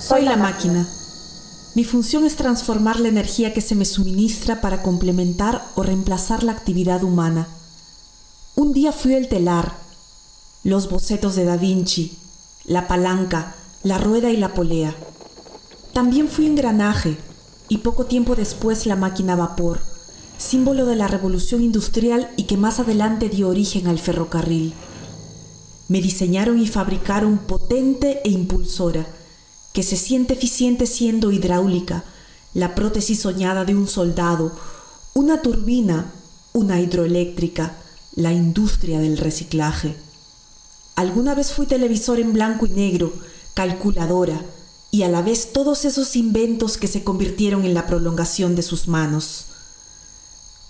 Soy la máquina. Mi función es transformar la energía que se me suministra para complementar o reemplazar la actividad humana. Un día fui el telar, los bocetos de Da Vinci, la palanca, la rueda y la polea. También fui engranaje y poco tiempo después la máquina vapor, símbolo de la revolución industrial y que más adelante dio origen al ferrocarril. Me diseñaron y fabricaron potente e impulsora, que se siente eficiente siendo hidráulica, la prótesis soñada de un soldado, una turbina, una hidroeléctrica, la industria del reciclaje. Alguna vez fui televisor en blanco y negro, calculadora, y a la vez todos esos inventos que se convirtieron en la prolongación de sus manos.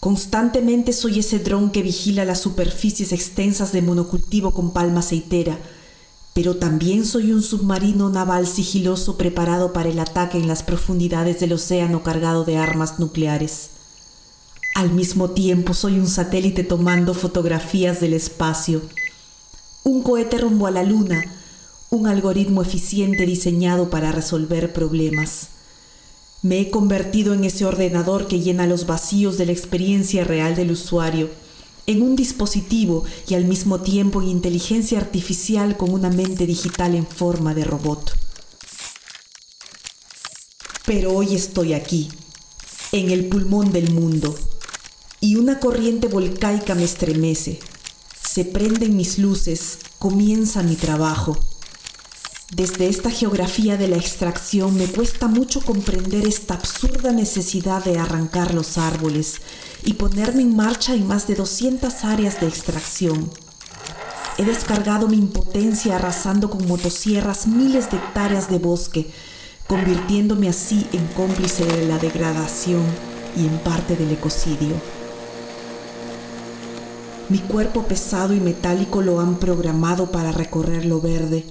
Constantemente soy ese dron que vigila las superficies extensas de monocultivo con palma aceitera, pero también soy un submarino naval sigiloso preparado para el ataque en las profundidades del océano cargado de armas nucleares. Al mismo tiempo soy un satélite tomando fotografías del espacio, un cohete rumbo a la luna, un algoritmo eficiente diseñado para resolver problemas. Me he convertido en ese ordenador que llena los vacíos de la experiencia real del usuario en un dispositivo y al mismo tiempo en inteligencia artificial con una mente digital en forma de robot. Pero hoy estoy aquí, en el pulmón del mundo, y una corriente volcaica me estremece. Se prenden mis luces, comienza mi trabajo. Desde esta geografía de la extracción me cuesta mucho comprender esta absurda necesidad de arrancar los árboles y ponerme en marcha en más de 200 áreas de extracción. He descargado mi impotencia arrasando con motosierras miles de hectáreas de bosque, convirtiéndome así en cómplice de la degradación y en parte del ecocidio. Mi cuerpo pesado y metálico lo han programado para recorrer lo verde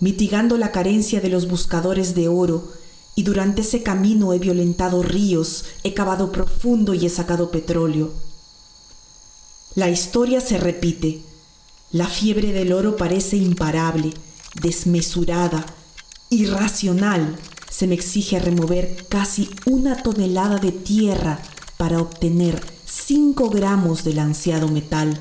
mitigando la carencia de los buscadores de oro, y durante ese camino he violentado ríos, he cavado profundo y he sacado petróleo. La historia se repite. La fiebre del oro parece imparable, desmesurada, irracional. Se me exige remover casi una tonelada de tierra para obtener 5 gramos del ansiado metal.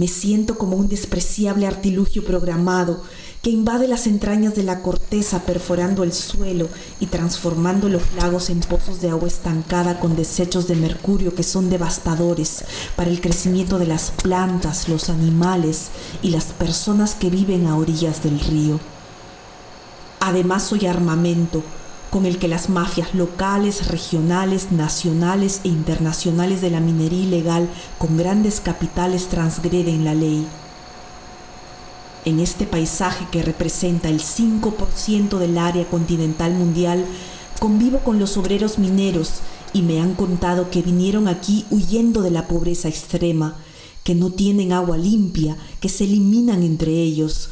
Me siento como un despreciable artilugio programado que invade las entrañas de la corteza perforando el suelo y transformando los lagos en pozos de agua estancada con desechos de mercurio que son devastadores para el crecimiento de las plantas, los animales y las personas que viven a orillas del río. Además soy armamento, con el que las mafias locales, regionales, nacionales e internacionales de la minería ilegal con grandes capitales transgreden la ley. En este paisaje que representa el 5% del área continental mundial, convivo con los obreros mineros y me han contado que vinieron aquí huyendo de la pobreza extrema, que no tienen agua limpia, que se eliminan entre ellos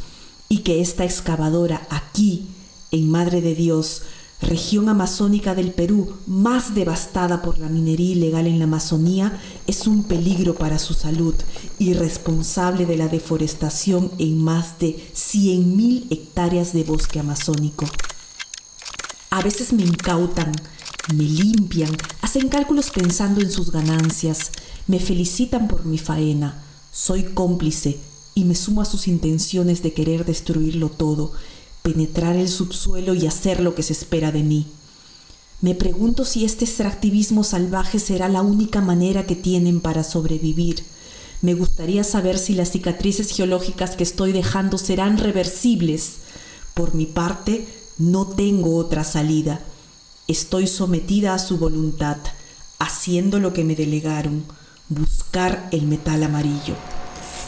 y que esta excavadora aquí, en Madre de Dios, región amazónica del Perú más devastada por la minería ilegal en la Amazonía, es un peligro para su salud y responsable de la deforestación en más de 100.000 hectáreas de bosque amazónico. A veces me incautan, me limpian, hacen cálculos pensando en sus ganancias, me felicitan por mi faena, soy cómplice y me sumo a sus intenciones de querer destruirlo todo penetrar el subsuelo y hacer lo que se espera de mí. Me pregunto si este extractivismo salvaje será la única manera que tienen para sobrevivir. Me gustaría saber si las cicatrices geológicas que estoy dejando serán reversibles. Por mi parte, no tengo otra salida. Estoy sometida a su voluntad, haciendo lo que me delegaron, buscar el metal amarillo,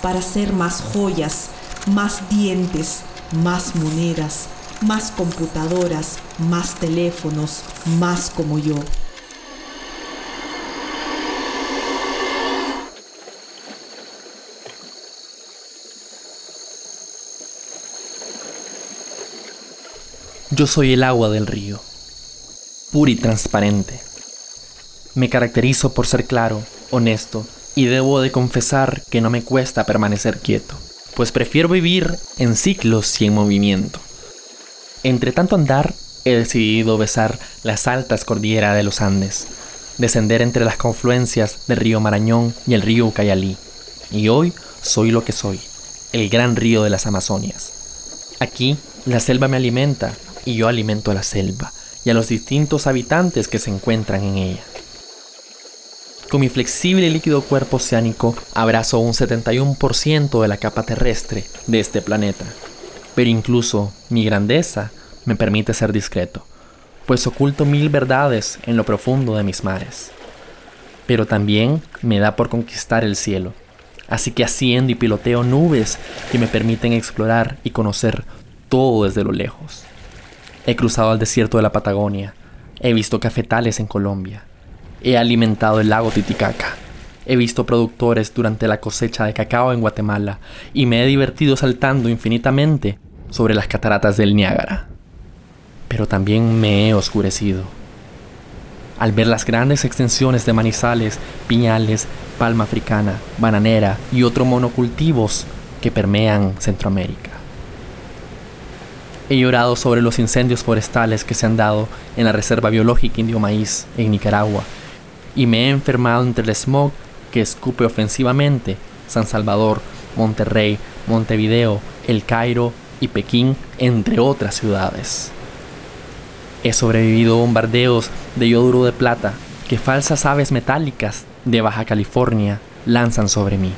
para hacer más joyas, más dientes, más monedas, más computadoras, más teléfonos, más como yo. Yo soy el agua del río, pura y transparente. Me caracterizo por ser claro, honesto, y debo de confesar que no me cuesta permanecer quieto, pues prefiero vivir en ciclos y en movimiento. Entre tanto andar, he decidido besar las altas cordilleras de los Andes, descender entre las confluencias del río Marañón y el río Ucayalí, y hoy soy lo que soy, el gran río de las Amazonias. Aquí, la selva me alimenta y yo alimento a la selva y a los distintos habitantes que se encuentran en ella. Con mi flexible y líquido cuerpo oceánico abrazo un 71% de la capa terrestre de este planeta. Pero incluso mi grandeza me permite ser discreto, pues oculto mil verdades en lo profundo de mis mares. Pero también me da por conquistar el cielo, así que asciendo y piloteo nubes que me permiten explorar y conocer todo desde lo lejos. He cruzado el desierto de la Patagonia, he visto cafetales en Colombia, he alimentado el lago Titicaca, he visto productores durante la cosecha de cacao en Guatemala y me he divertido saltando infinitamente sobre las cataratas del Niágara. Pero también me he oscurecido. Al ver las grandes extensiones de manizales, piñales, palma africana, bananera y otros monocultivos que permean Centroamérica. He llorado sobre los incendios forestales que se han dado en la Reserva Biológica Indio Maíz en Nicaragua y me he enfermado entre el smog que escupe ofensivamente San Salvador, Monterrey, Montevideo, El Cairo y Pekín, entre otras ciudades. He sobrevivido bombardeos de yoduro de plata que falsas aves metálicas de Baja California lanzan sobre mí.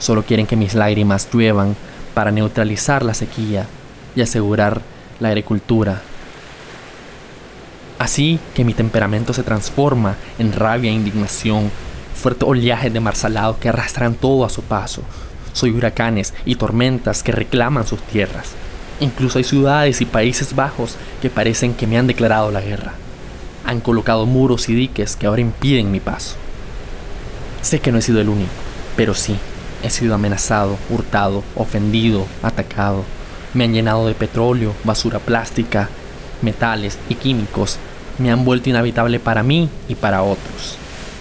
Solo quieren que mis lágrimas lluevan para neutralizar la sequía y asegurar la agricultura. Así que mi temperamento se transforma en rabia e indignación, fuertes oleajes de mar salado que arrastran todo a su paso. Soy huracanes y tormentas que reclaman sus tierras. Incluso hay ciudades y países bajos que parecen que me han declarado la guerra. Han colocado muros y diques que ahora impiden mi paso. Sé que no he sido el único, pero sí, he sido amenazado, hurtado, ofendido, atacado. Me han llenado de petróleo, basura plástica, metales y químicos. Me han vuelto inhabitable para mí y para otros.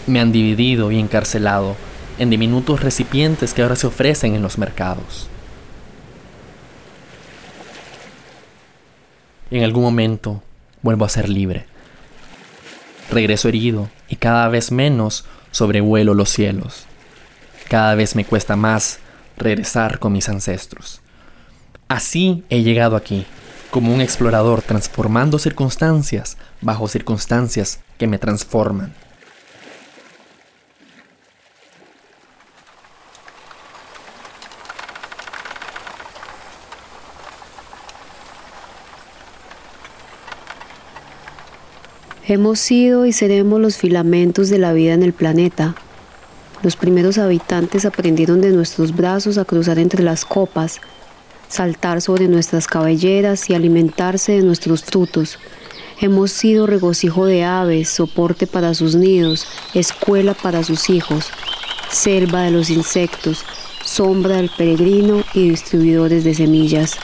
Me han dividido y encarcelado en diminutos recipientes que ahora se ofrecen en los mercados. En algún momento vuelvo a ser libre. Regreso herido y cada vez menos sobrevuelo los cielos. Cada vez me cuesta más regresar con mis ancestros. Así he llegado aquí, como un explorador transformando circunstancias bajo circunstancias que me transforman. Hemos sido y seremos los filamentos de la vida en el planeta. Los primeros habitantes aprendieron de nuestros brazos a cruzar entre las copas, saltar sobre nuestras cabelleras y alimentarse de nuestros frutos. Hemos sido regocijo de aves, soporte para sus nidos, escuela para sus hijos, selva de los insectos, sombra del peregrino y distribuidores de semillas.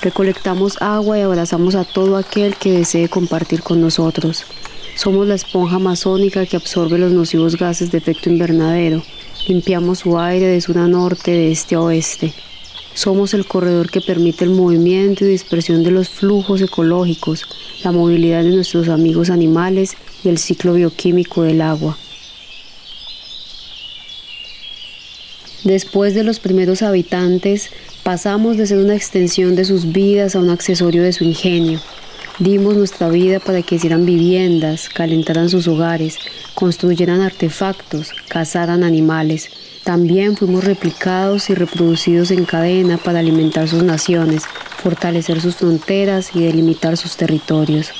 Recolectamos agua y abrazamos a todo aquel que desee compartir con nosotros. Somos la esponja amazónica que absorbe los nocivos gases de efecto invernadero. Limpiamos su aire de sur a norte, de este a oeste. Somos el corredor que permite el movimiento y dispersión de los flujos ecológicos, la movilidad de nuestros amigos animales y el ciclo bioquímico del agua. Después de los primeros habitantes, pasamos de ser una extensión de sus vidas a un accesorio de su ingenio. Dimos nuestra vida para que hicieran viviendas, calentaran sus hogares, construyeran artefactos, cazaran animales. También fuimos replicados y reproducidos en cadena para alimentar sus naciones, fortalecer sus fronteras y delimitar sus territorios.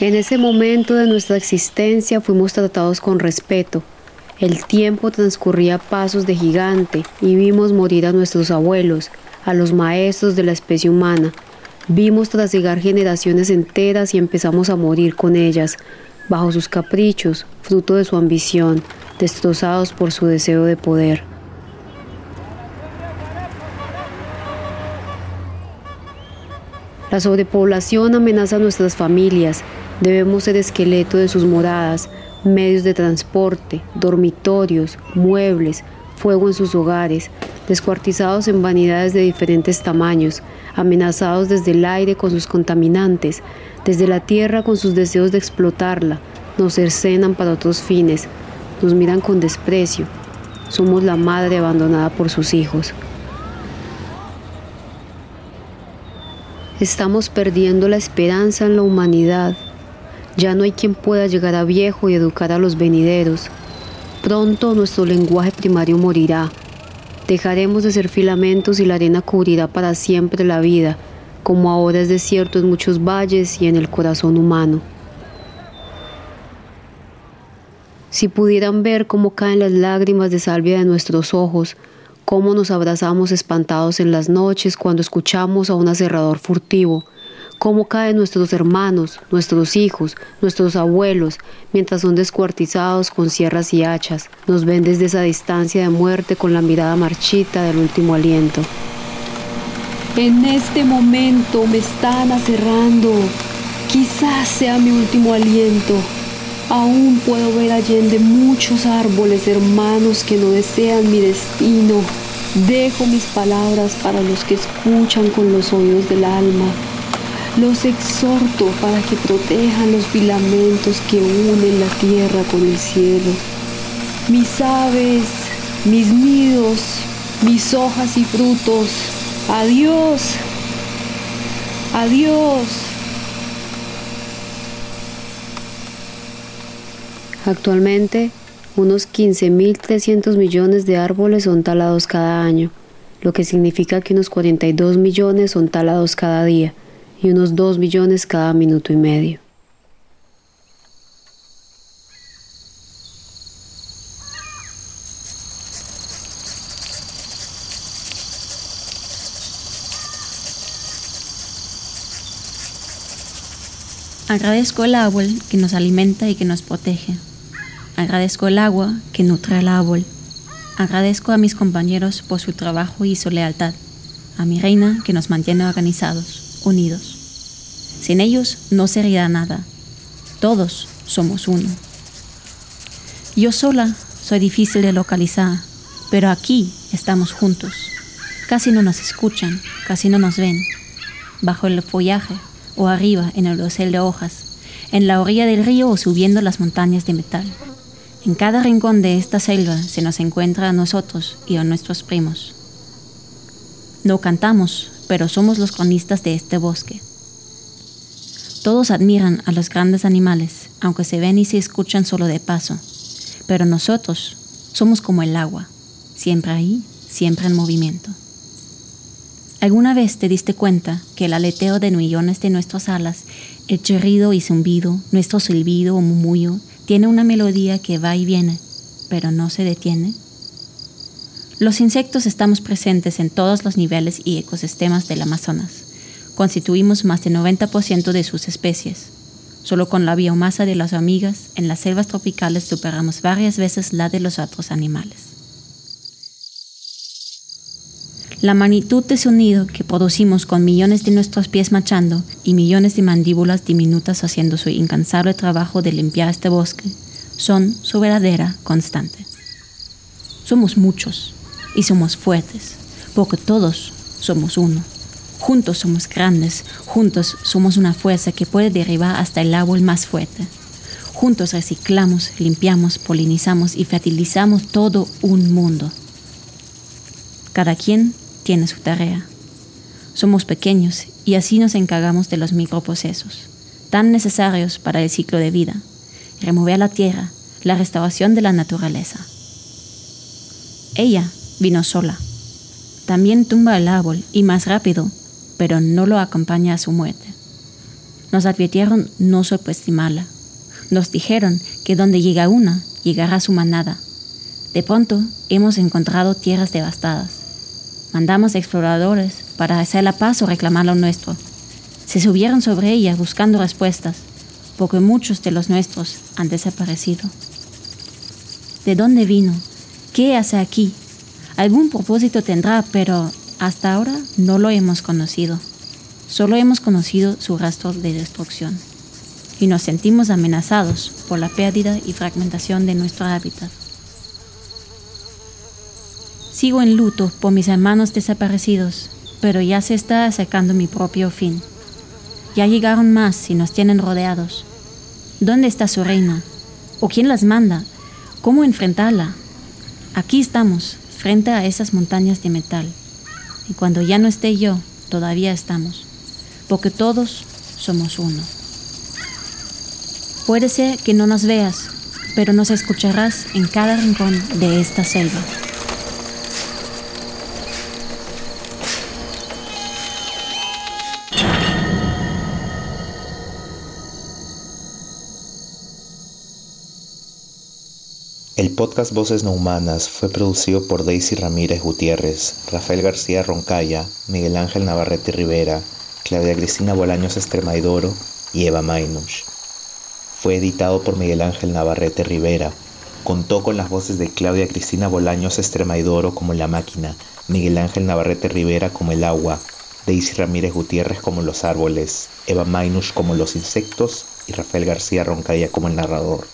En ese momento de nuestra existencia fuimos tratados con respeto, el tiempo transcurría a pasos de gigante y vimos morir a nuestros abuelos, a los maestros de la especie humana. Vimos trasigar generaciones enteras y empezamos a morir con ellas, bajo sus caprichos, fruto de su ambición, destrozados por su deseo de poder. La sobrepoblación amenaza a nuestras familias, Debemos ser esqueleto de sus moradas, medios de transporte, dormitorios, muebles, fuego en sus hogares, descuartizados en vanidades de diferentes tamaños, amenazados desde el aire con sus contaminantes, desde la tierra con sus deseos de explotarla, nos cercenan para otros fines, nos miran con desprecio. Somos la madre abandonada por sus hijos. Estamos perdiendo la esperanza en la humanidad. Ya no hay quien pueda llegar a viejo y educar a los venideros. Pronto nuestro lenguaje primario morirá. Dejaremos de ser filamentos y la arena cubrirá para siempre la vida, como ahora es desierto en muchos valles y en el corazón humano. Si pudieran ver cómo caen las lágrimas de salvia de nuestros ojos, cómo nos abrazamos espantados en las noches cuando escuchamos a un aserrador furtivo, cómo caen nuestros hermanos, nuestros hijos, nuestros abuelos, mientras son descuartizados con sierras y hachas, nos ven desde esa distancia de muerte con la mirada marchita del último aliento. En este momento me están aserrando, quizás sea mi último aliento. Aún puedo ver allende muchos árboles hermanos que no desean mi destino. Dejo mis palabras para los que escuchan con los oídos del alma. Los exhorto para que protejan los filamentos que unen la tierra con el cielo. Mis aves, mis nidos, mis hojas y frutos. Adiós. Adiós. Actualmente, unos 15.300 millones de árboles son talados cada año, lo que significa que unos 42 millones son talados cada día y unos 2 millones cada minuto y medio. Agradezco el árbol que nos alimenta y que nos protege. Agradezco el agua que nutre al árbol. Agradezco a mis compañeros por su trabajo y su lealtad. A mi reina que nos mantiene organizados, unidos. Sin ellos no sería nada. Todos somos uno. Yo sola soy difícil de localizar, pero aquí estamos juntos. Casi no nos escuchan, casi no nos ven. Bajo el follaje o arriba en el dosel de hojas, en la orilla del río o subiendo las montañas de metal. En cada rincón de esta selva se nos encuentra a nosotros y a nuestros primos. No cantamos, pero somos los cronistas de este bosque. Todos admiran a los grandes animales, aunque se ven y se escuchan solo de paso. Pero nosotros somos como el agua, siempre ahí, siempre en movimiento. ¿Alguna vez te diste cuenta que el aleteo de millones de nuestras alas, el chirrido y zumbido, nuestro silbido o murmullo, tiene una melodía que va y viene, pero no se detiene? Los insectos estamos presentes en todos los niveles y ecosistemas del Amazonas. Constituimos más del 90% de sus especies. Solo con la biomasa de las hormigas en las selvas tropicales superamos varias veces la de los otros animales. La magnitud de sonido que producimos con millones de nuestros pies machando y millones de mandíbulas diminutas haciendo su incansable trabajo de limpiar este bosque son su verdadera constante. Somos muchos y somos fuertes, porque todos somos uno. Juntos somos grandes, juntos somos una fuerza que puede derribar hasta el árbol más fuerte. Juntos reciclamos, limpiamos, polinizamos y fertilizamos todo un mundo. Cada quien tiene su tarea. Somos pequeños y así nos encargamos de los microprocesos, tan necesarios para el ciclo de vida, remover la tierra, la restauración de la naturaleza. Ella vino sola. También tumba el árbol y más rápido, pero no lo acompaña a su muerte. Nos advirtieron no subestimarla. Nos dijeron que donde llega una, llegará su manada. De pronto hemos encontrado tierras devastadas Mandamos exploradores para hacer la paz o reclamar lo nuestro. Se subieron sobre ella buscando respuestas, porque muchos de los nuestros han desaparecido. ¿De dónde vino? ¿Qué hace aquí? Algún propósito tendrá, pero hasta ahora no lo hemos conocido. Solo hemos conocido su rastro de destrucción. y nos sentimos amenazados por la pérdida y fragmentación de nuestro hábitat. Sigo en luto por mis hermanos desaparecidos, pero ya se está acercando mi propio fin. Ya llegaron más y nos tienen rodeados. ¿Dónde está su reina? ¿O quién las manda? ¿Cómo enfrentarla? Aquí estamos, frente a esas montañas de metal. Y cuando ya no esté yo, todavía estamos, porque todos somos uno. Puede ser que no nos veas, pero nos escucharás en cada rincón de esta selva. El podcast Voces No Humanas fue producido por Daisy Ramírez Gutiérrez, Rafael García Roncaya, Miguel Ángel Navarrete Rivera, Claudia Cristina Bolaños Estremaidoro y Eva Mainush. Fue editado por Miguel Ángel Navarrete Rivera. Contó con las voces de Claudia Cristina Bolaños Estremaidoro como La Máquina, Miguel Ángel Navarrete Rivera como El Agua, Daisy Ramírez Gutiérrez como Los Árboles, Eva Mainush como Los Insectos y Rafael García Roncaya como el narrador.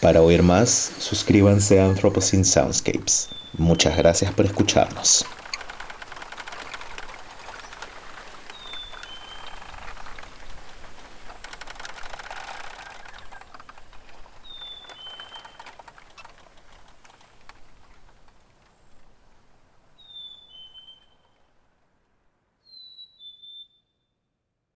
Para oír más, suscríbanse a Anthropocene Soundscapes. Muchas gracias por escucharnos.